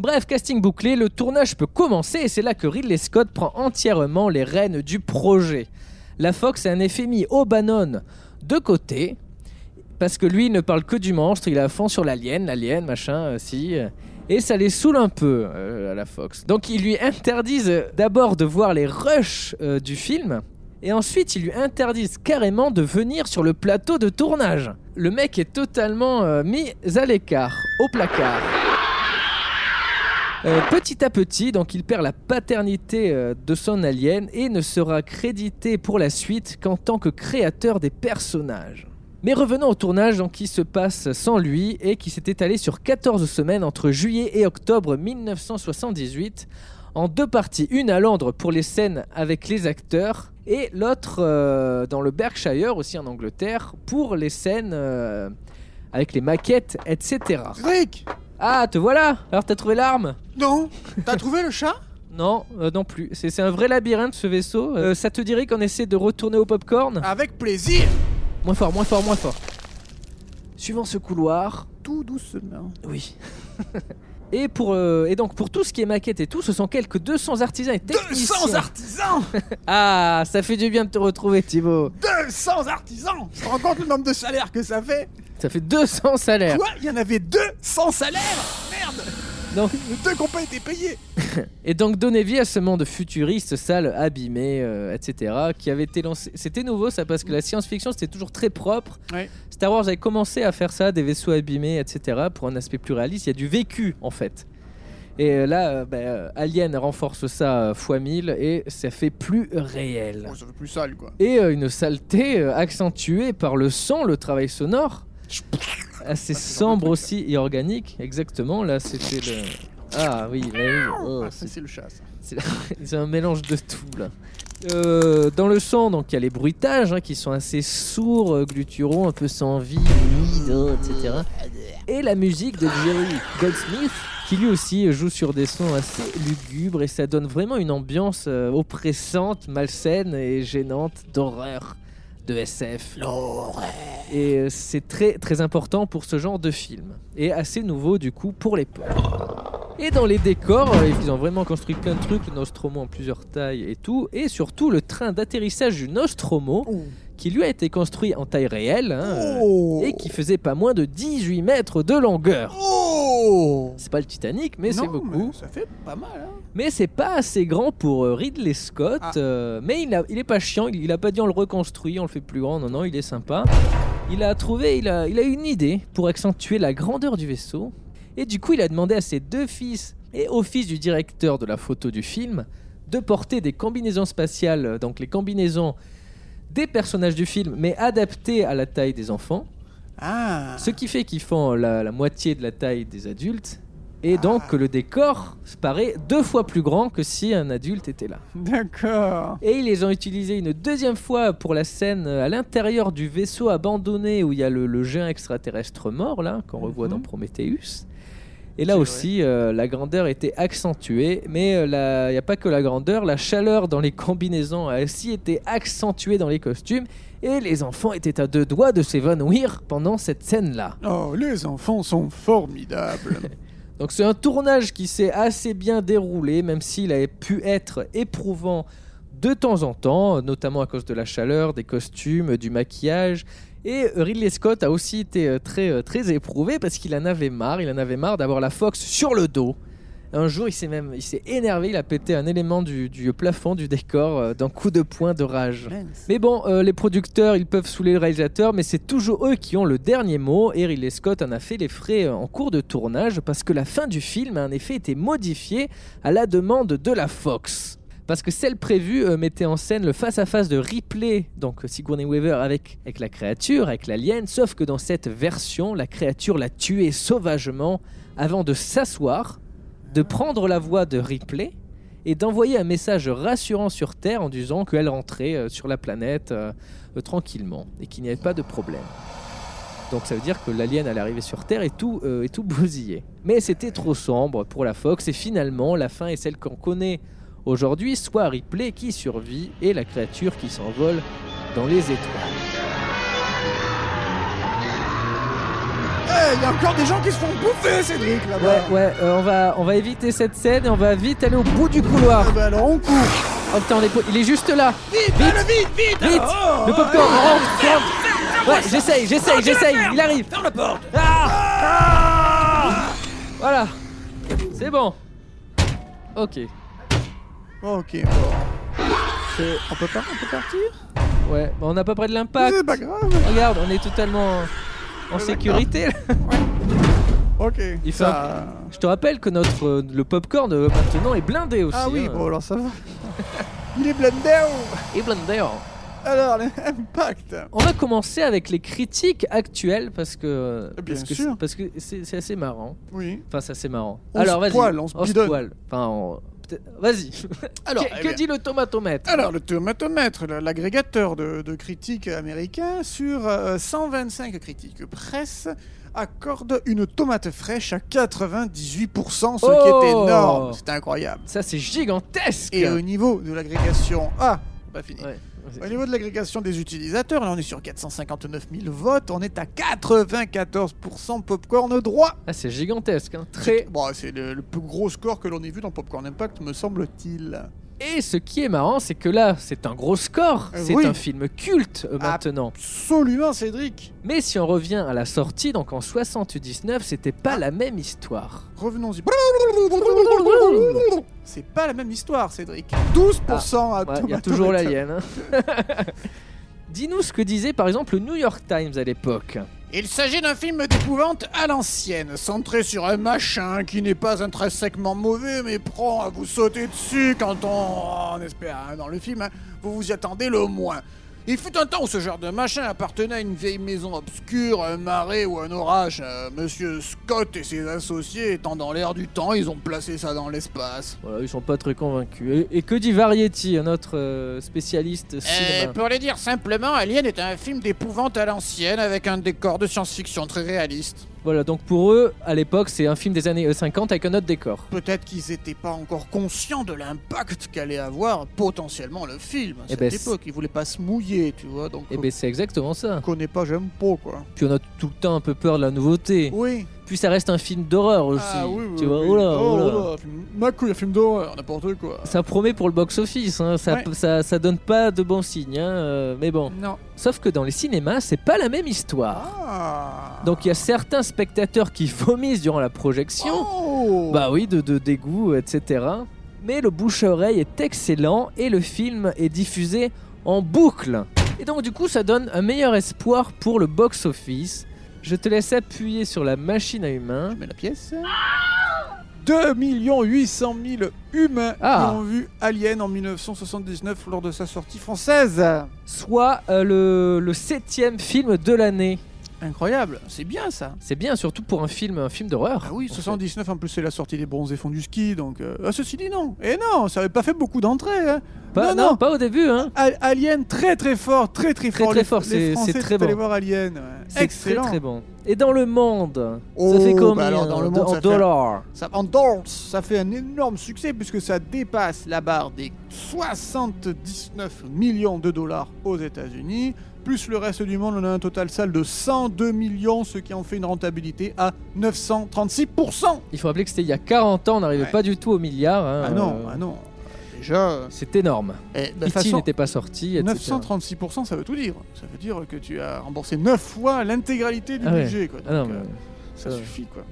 Bref, casting bouclé, le tournage peut commencer et c'est là que Ridley Scott prend entièrement les rênes du projet. La Fox a un effet mis O'Bannon de côté, parce que lui ne parle que du monstre, il à fond sur l'alien, l'alien, machin, euh, si. euh, Et ça les saoule un peu euh, à la Fox. Donc ils lui interdisent d'abord de voir les rushs du film. Et ensuite, ils lui interdisent carrément de venir sur le plateau de tournage. Le mec est totalement mis à l'écart, au placard. Euh, petit à petit, donc il perd la paternité euh, de son alien et ne sera crédité pour la suite qu'en tant que créateur des personnages. Mais revenons au tournage donc, qui se passe sans lui et qui s'est étalé sur 14 semaines entre juillet et octobre 1978 en deux parties, une à Londres pour les scènes avec les acteurs et l'autre euh, dans le Berkshire aussi en Angleterre pour les scènes avec les maquettes, etc. Cédric Ah, te voilà Alors t'as trouvé l'arme Non T'as trouvé le chat Non, euh, non plus. C'est c'est un vrai labyrinthe ce vaisseau. Euh, ça te dirait qu'on essaie de retourner au popcorn Avec plaisir Moins fort, moins fort, moins fort. Suivant ce couloir. Tout doucement. Oui. et, pour, euh, et donc pour tout ce qui est maquette et tout, ce sont quelques 200 artisans et techniciens. 200 artisans Ah, ça fait du bien de te retrouver Thibaut. 200 artisans Tu te rends compte le nombre de salaires que ça fait Ça fait 200 salaires. Quoi? Il y en avait 200 salaires? Merde Donc, Deux qui n'ont pas été payés et donc donner vie à ce monde futuriste, sale, abîmé, euh, etc. qui avait été lancé. C'était nouveau ça parce que la science-fiction c'était toujours très propre. Ouais. Star Wars avait commencé à faire ça, des vaisseaux abîmés, etc. pour un aspect plus réaliste. Il y a du vécu en fait. Et euh, là, euh, bah, euh, Alien renforce ça fois 1000 et ça fait plus réel. Ça fait plus sale quoi. Et euh, une saleté accentuée par le son, le travail sonore. Assez sombre aussi et organique, exactement. Là, c'était le. Ah oui, oui. oh, Ah, c'est- le chat, ça. c'est c'est un mélange de tout là. Euh, dans le son, donc il y a les bruitages hein, qui sont assez sourds, euh, gluturaux, un peu sans vie, humides, hein, etc. Et la musique de Jerry Goldsmith, qui lui aussi joue sur des sons assez lugubres et ça donne vraiment une ambiance euh, oppressante, malsaine et gênante d'horreur de SF. Et euh, c'est très très important pour ce genre de film. Et assez nouveau du coup pour l'époque. Et dans les décors, euh, ils ont vraiment construit plein de trucs, le Nostromo en plusieurs tailles et tout, et surtout le train d'atterrissage du Nostromo qui lui a été construit en taille réelle hein, Oh et qui faisait pas moins de 18 mètres de longueur. Oh C'est pas le Titanic, mais c'est beaucoup. mais Ça fait pas mal, hein Mais c'est pas assez grand pour euh, Ridley Scott. Ah. euh, mais il, a- il est pas chiant. Il, il a pas dit on le reconstruit, on le fait plus grand. Non, non, il est sympa. Il a trouvé, il a, il a une idée pour accentuer la grandeur du vaisseau. Et du coup, il a demandé à ses deux fils et au fils du directeur de la photo du film de porter des combinaisons spatiales, donc les combinaisons des personnages du film, mais adaptées à la taille des enfants. Ah Ce qui fait qu'ils font la, la moitié de la taille des adultes. Et donc que le décor paraît deux fois plus grand que si un adulte était là. D'accord. Et ils les ont utilisés une deuxième fois pour la scène à l'intérieur du vaisseau abandonné où il y a le, le géant extraterrestre mort, là, qu'on revoit Mhm. dans Prometheus. Et là aussi, euh, la grandeur était accentuée, mais euh, il n'y a pas que la grandeur, la chaleur dans les combinaisons a aussi été accentuée dans les costumes, et les enfants étaient à deux doigts de s'évanouir pendant cette scène-là. Oh, les enfants sont formidables. Donc c'est un tournage qui s'est assez bien déroulé, même s'il avait pu être éprouvant de temps en temps, notamment à cause de la chaleur, des costumes, du maquillage. Et Ridley Scott a aussi été euh, très, euh, très éprouvé parce qu'il en avait marre, il en avait marre d'avoir la Fox sur le dos. Un jour, il s'est même il s'est énervé, il a pété un élément du, du plafond du décor euh, d'un coup de poing de rage. Mais bon, euh, les producteurs, ils peuvent saouler le réalisateur, mais c'est toujours eux qui ont le dernier mot. Et Ridley Scott en a fait les frais euh, en cours de tournage parce que la fin du film a en effet été modifiée à la demande de la Fox. Parce que celle prévue euh, mettait en scène le face-à-face de Ripley, donc Sigourney Weaver, avec, la créature, avec l'alien, sauf que dans cette version, la créature l'a tué sauvagement avant de s'asseoir, de prendre la voix de Ripley et d'envoyer un message rassurant sur Terre en disant qu'elle rentrait euh, sur la planète euh, tranquillement et qu'il n'y avait pas de problème. Donc ça veut dire que l'alien allait arriver sur Terre et tout, et tout bousillé. Mais c'était trop sombre pour la Fox et finalement la fin est celle qu'on connaît aujourd'hui, soit Ripley qui survit et la créature qui s'envole dans les étoiles. Eh, il y a encore des gens qui se font bouffer, Cédric, là-bas. Ouais, ouais, euh, on, va, on va éviter cette scène et on va vite aller au bout du couloir. Ah bah alors on court. Oh putain, on est po- il est juste là. Vite, allez, vite, vite. Vite alors. Le popcorn, rentre. Ouais, j'essaye, j'essaye, j'essaye, il arrive Ferme la porte Ah Voilà C'est bon Ok. Ok, bon. On peut pas, on peut partir? Ouais, bah, on n'a pas près de l'impact. C'est pas grave. Regarde, on est totalement en sécurité. Ok. Il fait ça... Je te rappelle que notre euh, le popcorn euh, maintenant est blindé aussi. Ah oui, hein. bon alors ça va. Il est blendé. Et blindé. hein. Alors, l'impact. On va commencer avec les critiques actuelles parce que Bien parce que sûr. c'est- parce que c'est assez marrant. Oui. Enfin, c'est assez marrant. On Alors vas-y. on se poile. Enfin, on- vas-y. Alors, que, eh que dit le tomatomètre? Alors, le tomatomètre, l'agrégateur de, de critiques américains, sur euh, 125 critiques presse, accorde une tomate fraîche à 98%, ce qui Oh est énorme. C'est incroyable. Ça, c'est gigantesque. Et au niveau de l'agrégation... Ah, pas fini. Ouais. Au niveau de l'agrégation des utilisateurs, là on est sur 459 000 votes, on est à 94% popcorn droit. Ah, c'est gigantesque. hein. Très. Bon, c'est le, le plus gros score que l'on ait vu dans Popcorn Impact, me semble-t-il. Et ce qui est marrant, c'est que là, c'est un gros score. Euh, C'est oui. un film culte euh, Ah. maintenant. Absolument, Cédric. Mais si on revient à la sortie, donc en 79, c'était pas la même histoire. Revenons-y. C'est pas la même histoire, Cédric. 12% à Ouais, Il y a toujours l'alien. hein. Dis-nous ce que disait par exemple le New York Times à l'époque. Il s'agit d'un film d'épouvante à l'ancienne, centré sur un machin qui n'est pas intrinsèquement mauvais, mais prend à vous sauter dessus quand on, on espère, hein, dans le film, hein, vous vous y attendez le moins. Il fut un temps où ce genre de machin appartenait à une vieille maison obscure, un marais ou un orage. Euh, Monsieur Scott et ses associés étant dans l'air du temps, ils ont placé ça dans l'espace. Voilà, ils sont pas très convaincus. Et, et que dit Variety, un autre euh, spécialiste cinéma pour le dire simplement, Alien est un film d'épouvante à l'ancienne avec un décor de science-fiction très réaliste. Voilà, donc pour eux, à l'époque, c'est un film des années euh, 50 avec un autre décor. Peut-être qu'ils n'étaient pas encore conscients de l'impact qu'allait avoir potentiellement le film à Eh cette ben, époque. Ils voulaient pas se mouiller, tu vois. Donc, Et ben c'est exactement ça. on connaît pas, j'aime pas, quoi. Puis on a tout le temps un peu peur de la nouveauté. Oui. Puis ça reste un film d'horreur aussi. Ah oui, oui, tu vois, oui. oh là, Oh oh là. Ma couille, un film d'horreur, n'importe quoi. Ça promet pour le box-office, hein. ça, Ouais. ça, ça donne pas de bons signes, hein, euh, mais bon. Non. Sauf que dans les cinémas, c'est pas la même histoire. Ah. Donc il y a certains spectateurs qui vomissent durant la projection. Oh. Bah oui, de, de dégoût, etc. Mais le bouche à oreille est excellent et le film est diffusé en boucle. Et donc du coup, ça donne un meilleur espoir pour le box-office. Je te laisse appuyer sur la machine à humains. Je mets la pièce. 2 800 000 humains Ah. qui ont vu Alien en 1979 lors de sa sortie française. Soit euh, le, le septième film de l'année. Incroyable, c'est bien ça. C'est bien, surtout pour un film, un film d'horreur. Ah oui, en fait. 79 en plus c'est la sortie des bronzés fonds du ski, donc... euh, ah, ceci dit non, et non, ça avait pas fait beaucoup d'entrées. Hein. Pas, non, non, non. pas au début, hein. Alien très très fort, très très Très, fort. très Les- fort, c'est- très bon. voir Alien. ouais. C'est Excellent. très très bon. Et dans le monde, Oh, ça fait bah combien alors, dans le de- monde, en dollars Ça, en dollars, ça fait un énorme succès puisque ça dépasse la barre des 79 millions de dollars aux États-Unis. Plus le reste du monde, on a un total sale de 102 millions, ce qui en fait une rentabilité à 936%. Il faut rappeler que c'était il y a 40 ans, on n'arrivait Ouais. pas du tout au milliard. hein, Ah non, euh, ah non. Déjà, euh, C'est énorme. eh, de E.T. façon, n'était pas sorti, etc. 936%, ça veut tout dire. Ça veut dire que tu as remboursé 9 fois l'intégralité du Ah ouais. budget. Quoi. Ah non, Donc, mais- euh, ça suffit. Quoi.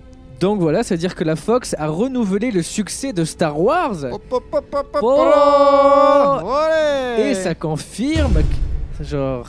Donc voilà, c'est-à-dire que la Fox a renouvelé le succès de Star Wars. Hop, hop, hop, Oh Et ça confirme que, genre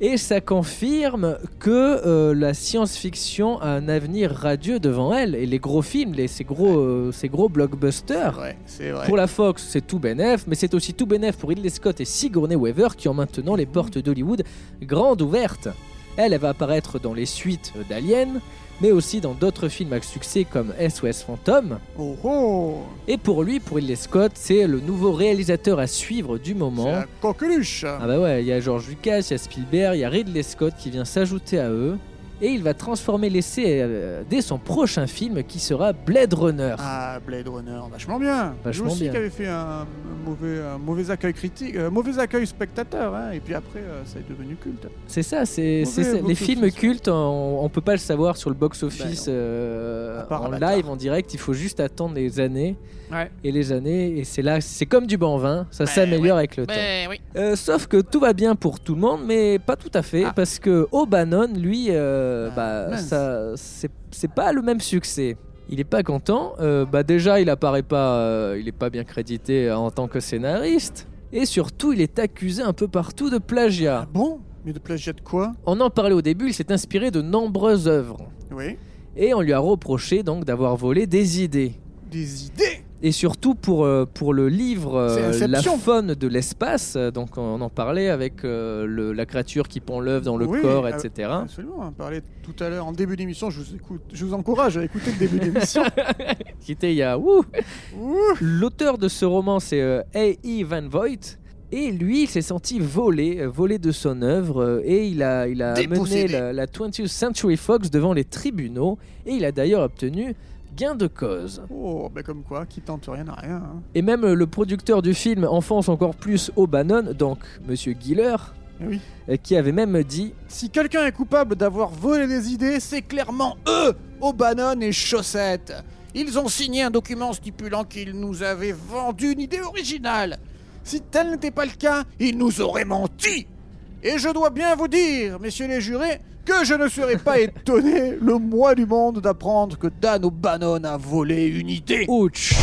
et ça confirme que euh, la science-fiction a un avenir radieux devant elle et les gros films, les, ces gros euh, ces gros C'est blockbusters. vrai, c'est vrai. Pour la Fox, c'est tout bénef, mais c'est aussi tout bénef pour Ridley Scott et Sigourney Weaver qui ont maintenant les portes d'Hollywood grandes ouvertes. Elle, elle va apparaître dans les suites d'Alien, mais aussi dans d'autres films à succès comme SOS Phantom. Oh, oh. Et pour lui, pour Ridley Scott, c'est le nouveau réalisateur à suivre du C'est moment. la coqueluche. Ah bah ouais, il y a George Lucas, il y a Spielberg, il y a Ridley Scott qui vient s'ajouter à eux. Et il va transformer l'essai euh, dès son prochain film qui sera Blade Runner. Ah, Blade Runner, vachement bien. Vachement Lui aussi bien. qui avait fait un, un mauvais, un mauvais accueil critique, euh, mauvais accueil spectateur, hein, et puis après, euh, ça est devenu culte. C'est ça, c'est les films cultes, on, on peut pas le savoir sur le box-office Ben euh, en Avatar. live, en direct. Il faut juste attendre les années Ouais. et les années. Et c'est là, c'est comme du bon vin, ça Ben s'améliore avec le temps. Ben oui. Euh, sauf que tout va bien pour tout le monde, mais pas tout à fait, Ah. parce que O'Bannon, lui, euh, Ah, bah, ça, c'est c'est pas le même succès. Il est pas content. Euh, bah déjà, il apparaît pas, euh, il est pas bien crédité en tant que scénariste. Et surtout, il est accusé un peu partout de plagiat. Ah bon? Mais de plagiat de quoi? On en parlait au début, il s'est inspiré de nombreuses œuvres. Oui. Et on lui a reproché donc d'avoir volé des idées. Des idées? Et surtout pour, euh, pour le livre euh, La faune de l'espace, euh, donc on en parlait avec le- la créature qui pend l'œuf dans le Oui, corps, euh, etc. Absolument, on en parlait tout à l'heure en début d'émission, je vous, écoute, je vous encourage à écouter le début d'émission. Qui était il y a... L'auteur de ce roman, c'est A.E. Van Voigt. Et lui, il s'est senti volé, volé de son œuvre, et il a, il a mené la, la 20th Century Fox devant les tribunaux, et il a d'ailleurs obtenu gain de cause. Oh, ben comme quoi, qui tente rien n'a rien. hein. Et même le producteur du film enfonce encore plus O'Bannon, donc Monsieur Giller, Eh oui. euh, qui avait même dit Si quelqu'un est coupable d'avoir volé des idées, c'est clairement eux, O'Bannon et Chaussette. Ils ont signé un document stipulant qu'ils nous avaient vendu une idée originale. Si tel n'était pas le cas, ils nous auraient menti. Et je dois bien vous dire, messieurs les jurés, que je ne serais pas étonné le mois du monde d'apprendre que Dan O'Bannon a volé une idée. Ouch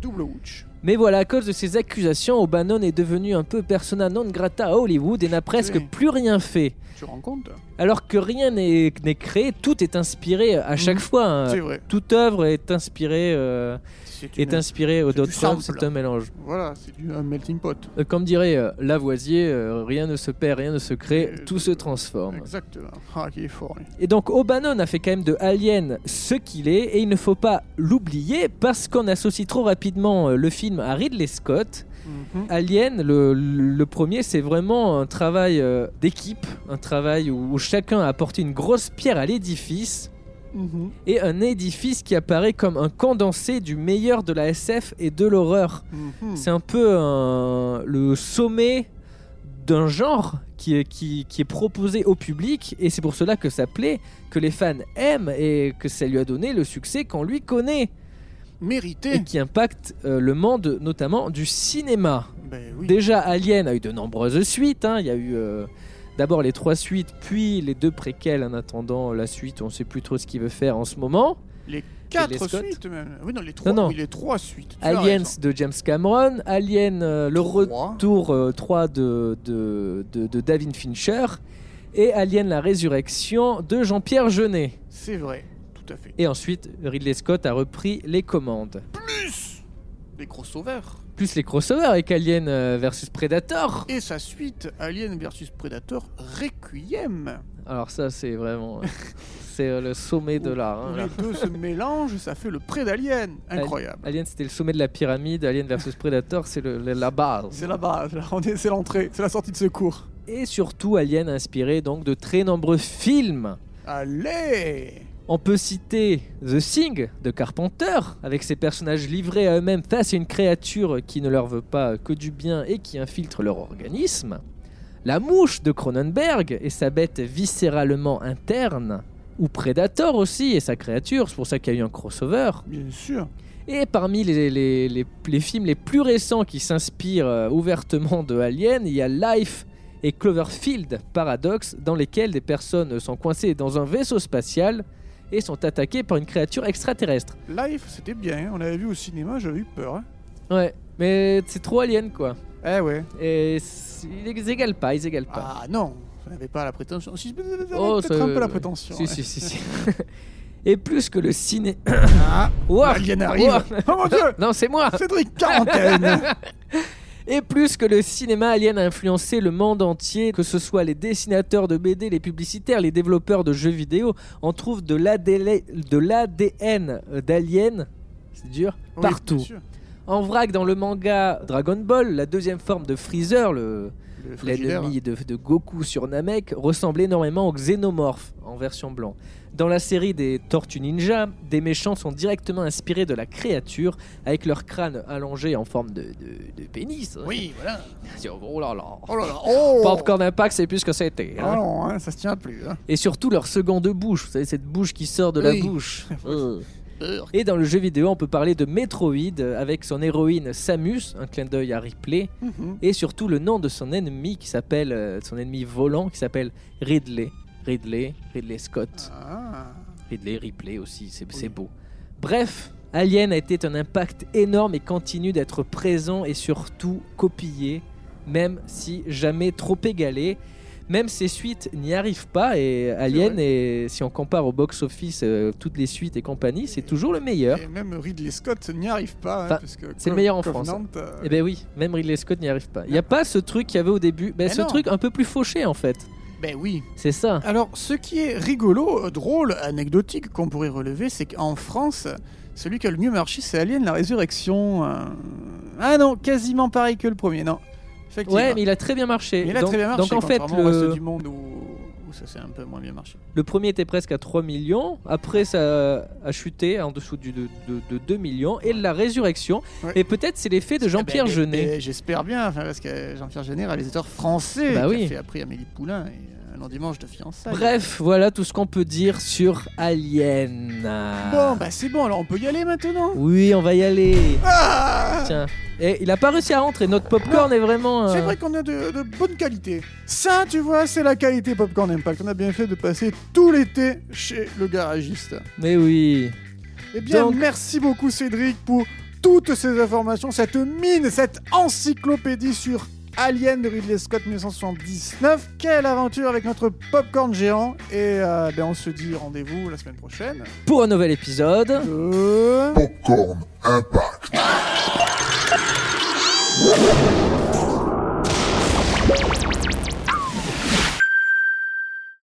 Double ouch. Mais voilà, à cause de ces accusations, O'Bannon est devenu un peu persona non grata à Hollywood et n'a presque Oui. plus rien fait. Tu te rends compte? Alors que rien n'est créé, tout est inspiré à chaque Mhm. fois. hein. C'est vrai. Toute œuvre est inspirée, euh, est une- inspirée c'est du d'autres c'est un mélange. Voilà, c'est du un melting pot. Euh, Comme dirait euh, Lavoisier, euh, rien ne se perd, rien ne se crée, tout se transforme. Exactement. Ah, qui est fort. lui. Et donc O'Bannon a fait quand même de Alien ce qu'il est, et il ne faut pas l'oublier parce qu'on associe trop rapidement le film à Ridley Scott. Mhm. Alien, le, le premier, c'est vraiment un travail euh, d'équipe, un travail où, où chacun a apporté une grosse pierre à l'édifice, Mhm. et un édifice qui apparaît comme un condensé du meilleur de la SF et de l'horreur. Mhm. C'est un peu un- le sommet d'un genre qui est, qui, qui est proposé au public et c'est pour cela que ça plaît, que les fans aiment et que ça lui a donné le succès qu'on lui connaît Mérité. et qui impacte euh, le monde notamment du cinéma. Ben oui. Déjà Alien a eu de nombreuses suites, hein. il y a eu euh, d'abord les trois suites puis les deux préquels en attendant la suite, on ne sait plus trop ce qu'il veut faire en ce moment. Les quatre suites même. Oui, non, les trois, Non, non. oui, les trois suites. Tu Aliens de James Cameron, Alien euh, le retour euh, 3 de, de, de, de David Fincher et Alien la résurrection de Jean-Pierre Jeunet. C'est vrai, tout à fait. Et ensuite, Ridley Scott a repris les commandes. Plus les crossovers. Plus les crossovers avec Alien euh, versus Predator. Et sa suite, Alien vs Predator Requiem. Alors ça, c'est vraiment... euh, c'est euh, le sommet de l'art. hein, là. les deux se mélangent, ça fait le pré d'Alien. Incroyable. Alien, c'était le sommet de la pyramide. Alien versus Predator, c'est la base. C'est la base, c'est l'entrée, c'est la sortie de secours. Et surtout, Alien a inspiré donc de très nombreux films. Allez On peut citer The Thing de Carpenter, avec ses personnages livrés à eux-mêmes face à une créature qui ne leur veut pas que du bien et qui infiltre leur organisme. La mouche de Cronenberg et sa bête viscéralement interne. Ou Predator aussi et sa créature, c'est pour ça qu'il y a eu un crossover. Bien sûr. Et parmi les, les- les- les films les plus récents qui s'inspirent euh, ouvertement de Alien, il y a Life et Cloverfield Paradox, dans lesquels des personnes sont coincées dans un vaisseau spatial et sont attaquées par une créature extraterrestre. Life, c'était bien, hein. on l'avait vu au cinéma, j'avais eu peur. hein. Ouais, mais c'est trop Alien quoi. Eh ouais. Et ils égalent pas, ils égalent pas. Ah non, ça n'avait pas la prétention. Si, peut-être Oh, peut-être ça- un peu la prétention. Si, ouais. si, si, si. et plus que le ciné. Ah, Ouah, Alien arrive. ouah. Oh mon dieu Non, c'est moi. Cédric, quarantaine Et plus que le cinéma Alien a influencé le monde entier, que ce soit les dessinateurs de BD, les publicitaires, les développeurs de jeux vidéo, on trouve de l'ADN d'Alien, c'est dur, Oui, partout. En vrac, dans le manga Dragon Ball, la deuxième forme de Freezer, le, l'ennemi de, de Goku sur Namek, ressemble énormément au xénomorphe en version blanc. Dans la série des Tortues Ninja, des méchants sont directement inspirés de la créature, avec leur crâne allongé en forme de, de- de pénis. hein. Oui, voilà. Oh là là. Oh là là. Oh Popcorn Impact, c'est plus ce que c'était. hein. Ah non, hein, ça se tient plus. Hein. Et surtout leur seconde bouche, vous savez, cette bouche qui sort de Oui. la bouche. Euh. Et dans le jeu vidéo, on peut parler de Metroid avec son héroïne Samus, un clin d'œil à Ripley, Mhm. et surtout le nom de son ennemi qui s'appelle, euh, son ennemi volant qui s'appelle Ridley. Ridley, Ridley Scott, Ah. Ridley Ripley aussi, c'est Oui. beau. Bref, Alien a été un impact énorme et continue d'être présent et surtout copié, même si jamais trop égalé. Même ses suites n'y arrivent pas et Alien, et si on compare au box-office euh, toutes les suites et compagnie, c'est toujours le meilleur. Et même Ridley Scott n'y arrive pas. hein, Enfin, c'est le meilleur en France. euh, Eh ben oui, même Ridley Scott n'y arrive pas. Il n'y a pas ce truc qu'il y avait au début, ben, Mais ce non. truc un peu plus fauché en fait. Ben oui. C'est ça. Alors, ce qui est rigolo, euh, drôle, anecdotique qu'on pourrait relever, c'est qu'en France, celui qui a le mieux marché, c'est Alien la Résurrection. euh, Ah non, quasiment pareil que le premier, non. Ouais, mais il a très bien marché. Mais il a donc, très bien marché. donc en fait, le, du monde où, où ça s'est un peu moins bien marché. le premier était presque à 3 millions. Après, ça a chuté en dessous du, de, de- de 2 millions. Et la résurrection. Ouais. Et peut-être c'est l'effet de Jean-Pierre Eh ben, Jeunet. J'espère bien, parce que Jean-Pierre Jeunet, réalisateur français, Bah qui oui. a fait après Amélie Poulain et euh, Un dimanche de fiançailles. Bref, voilà tout ce qu'on peut dire sur Alien. Bon, bah c'est bon, alors on peut y aller maintenant Oui, on va y aller. Ah Tiens. Et il a pas réussi à rentrer. Notre popcorn est vraiment. C'est euh, vrai qu'on a de, de bonne qualité. Ça, tu vois, c'est la qualité Popcorn Impact. On a bien fait de passer tout l'été chez le garagiste. Mais oui. Eh bien, Donc- merci beaucoup Cédric pour toutes ces informations, cette mine, cette encyclopédie sur Alien de Ridley Scott 1979. Quelle aventure avec notre popcorn géant. Et euh, ben, on se dit rendez-vous la semaine prochaine. Pour un nouvel épisode. De... Popcorn Impact.